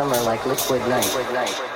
summer like liquid night.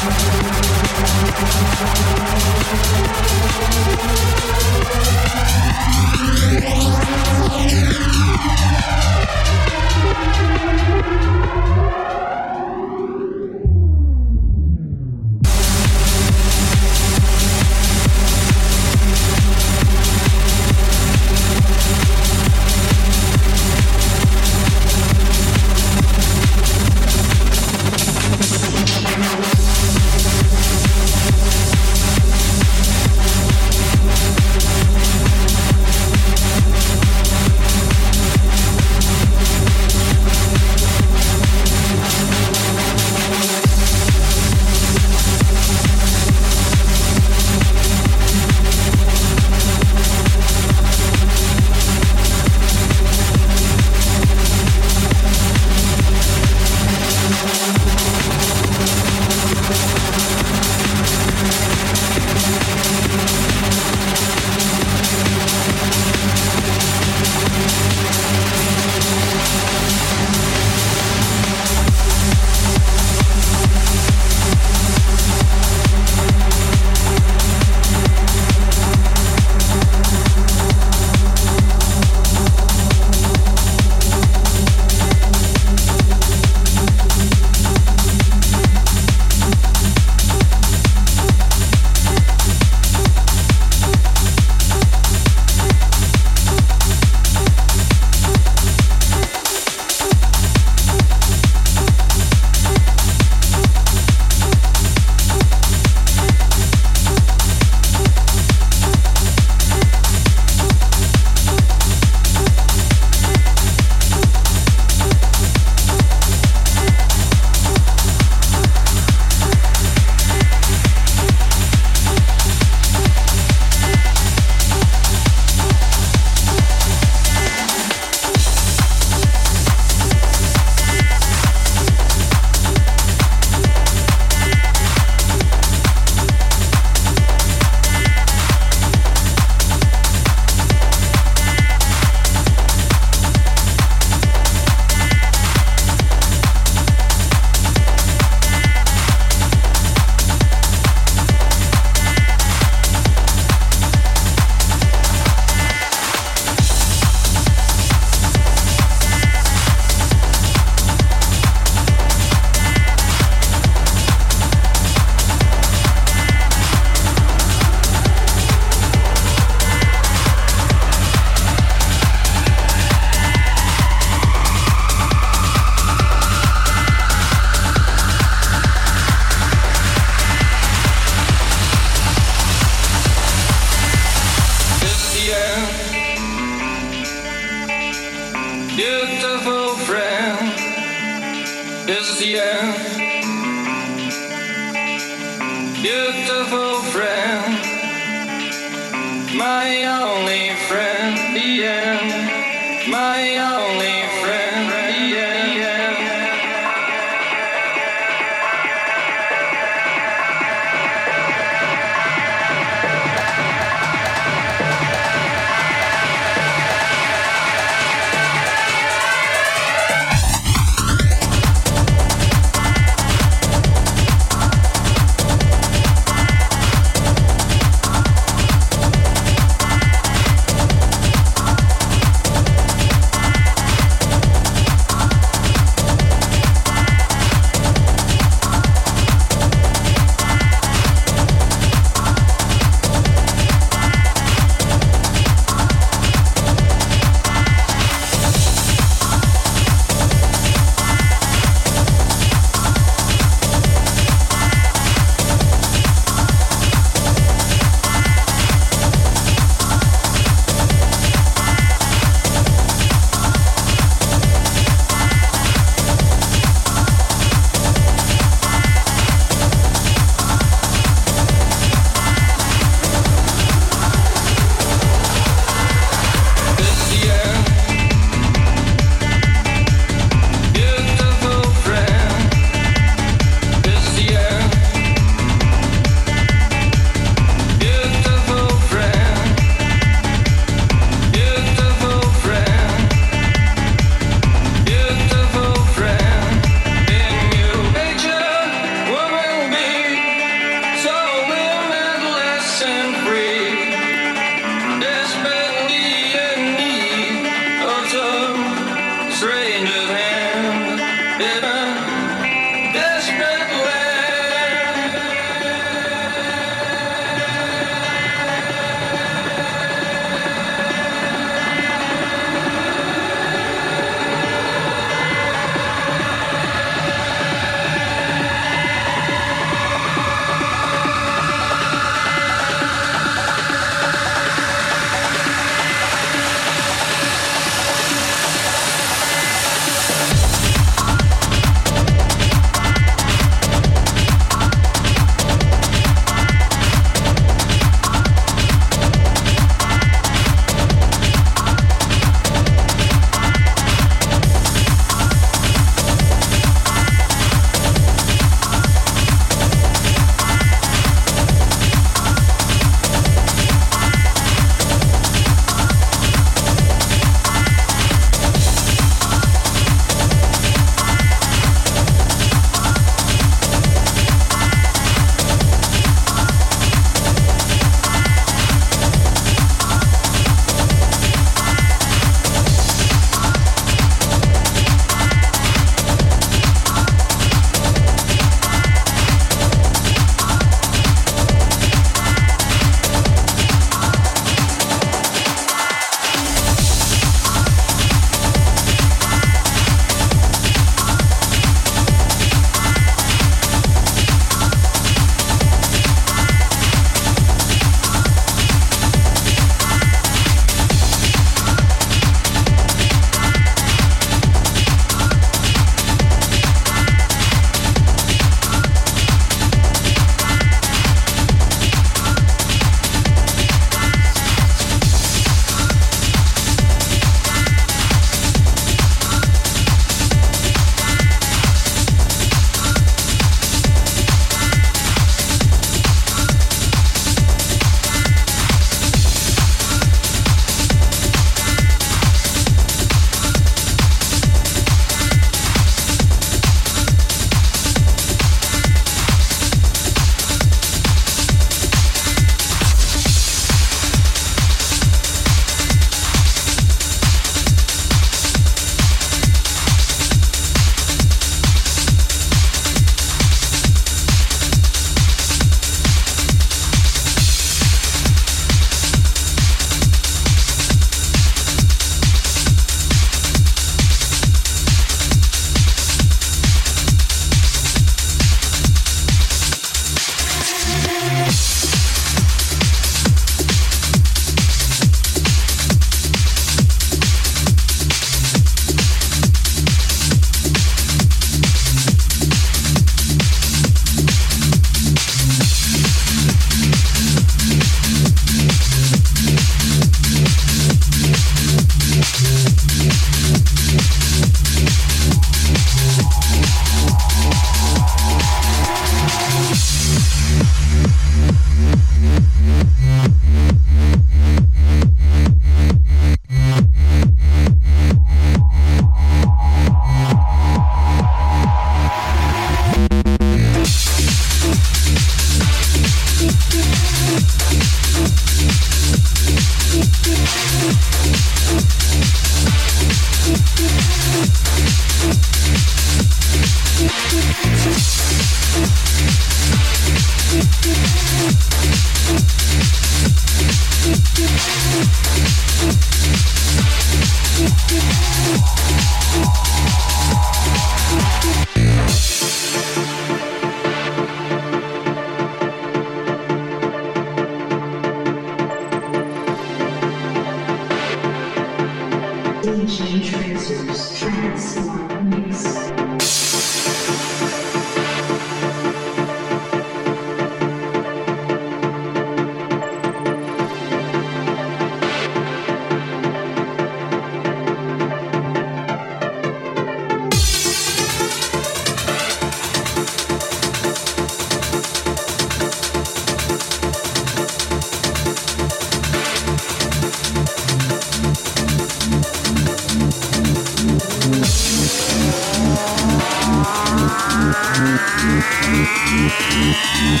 Thank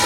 you.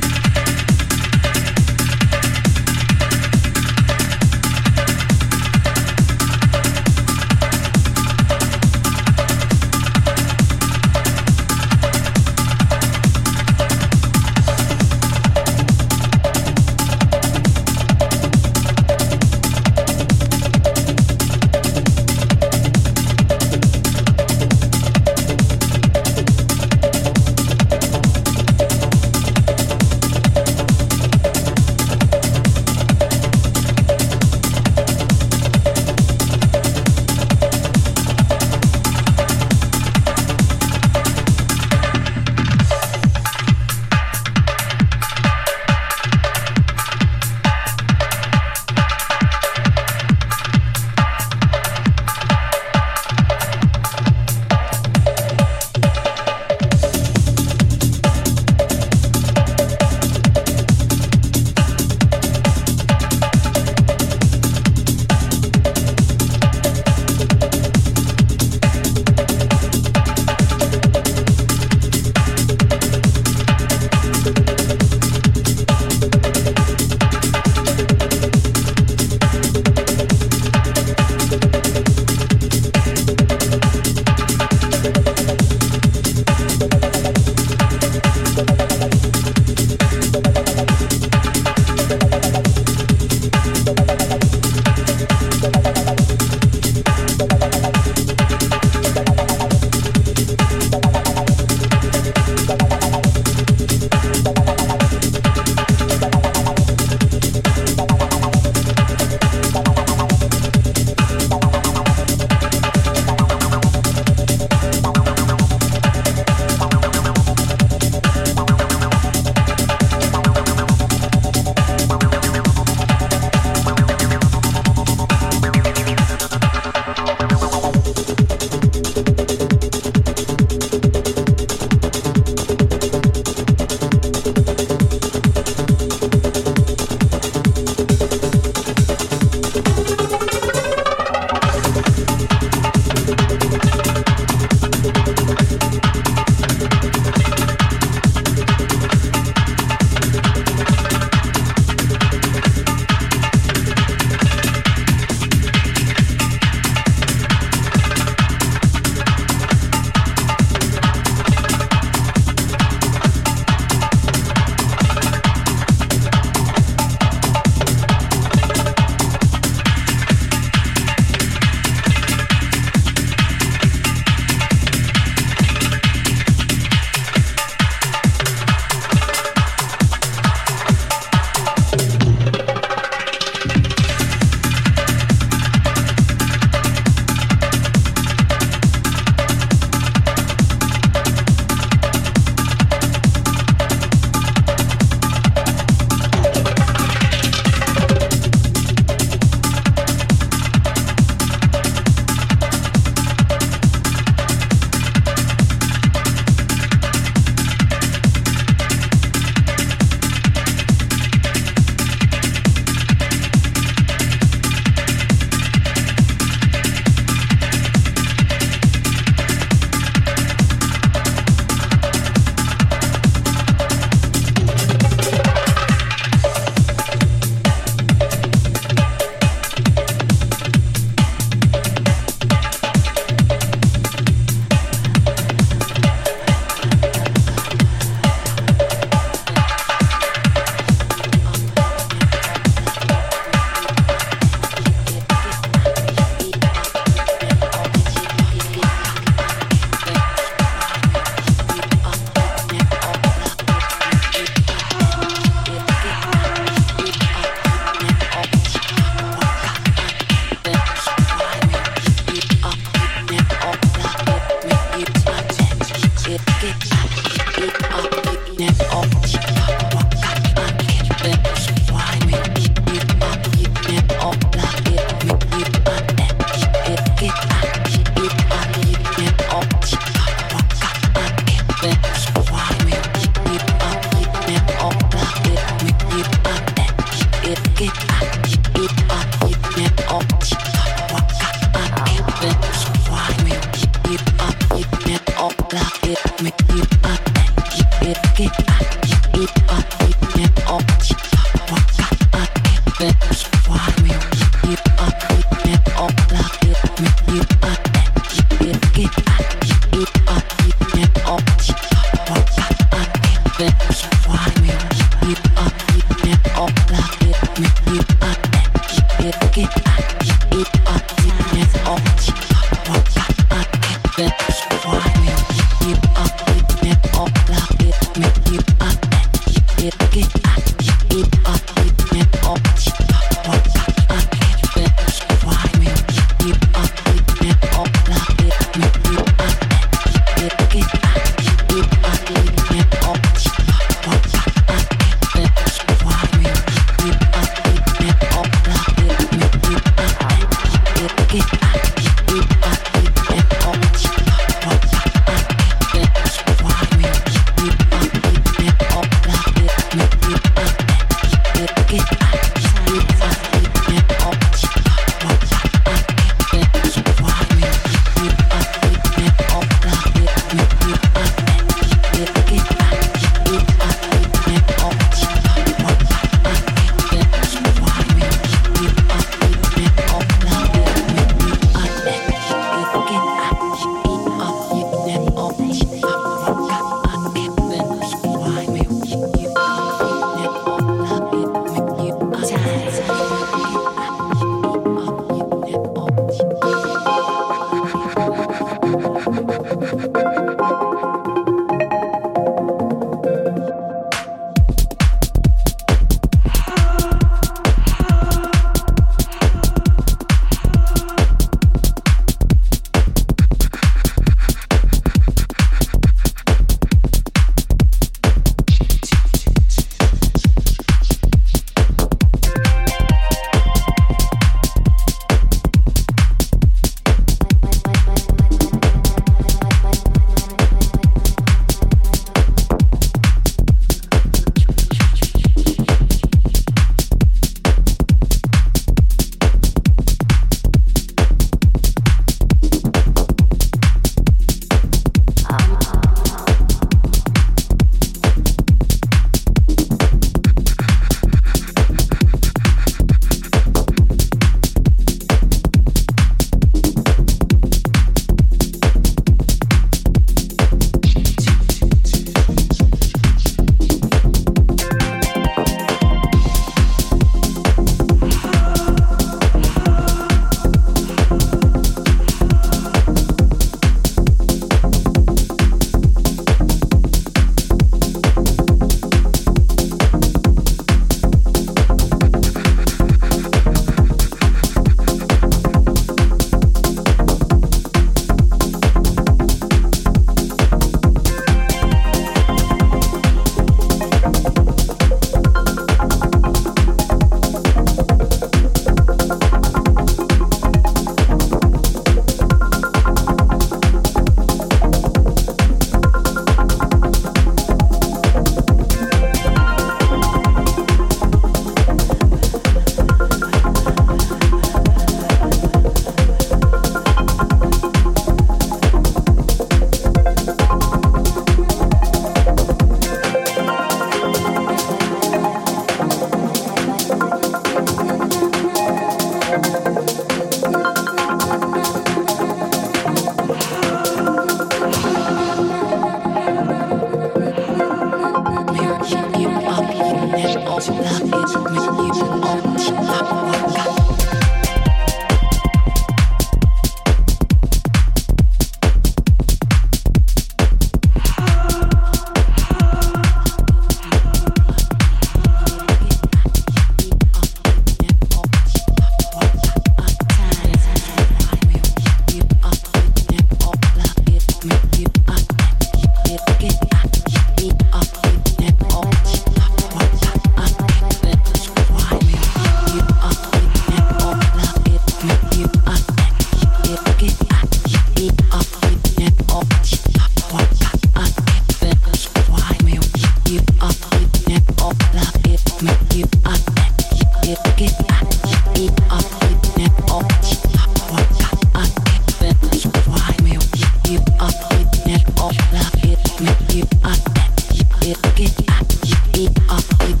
I'll with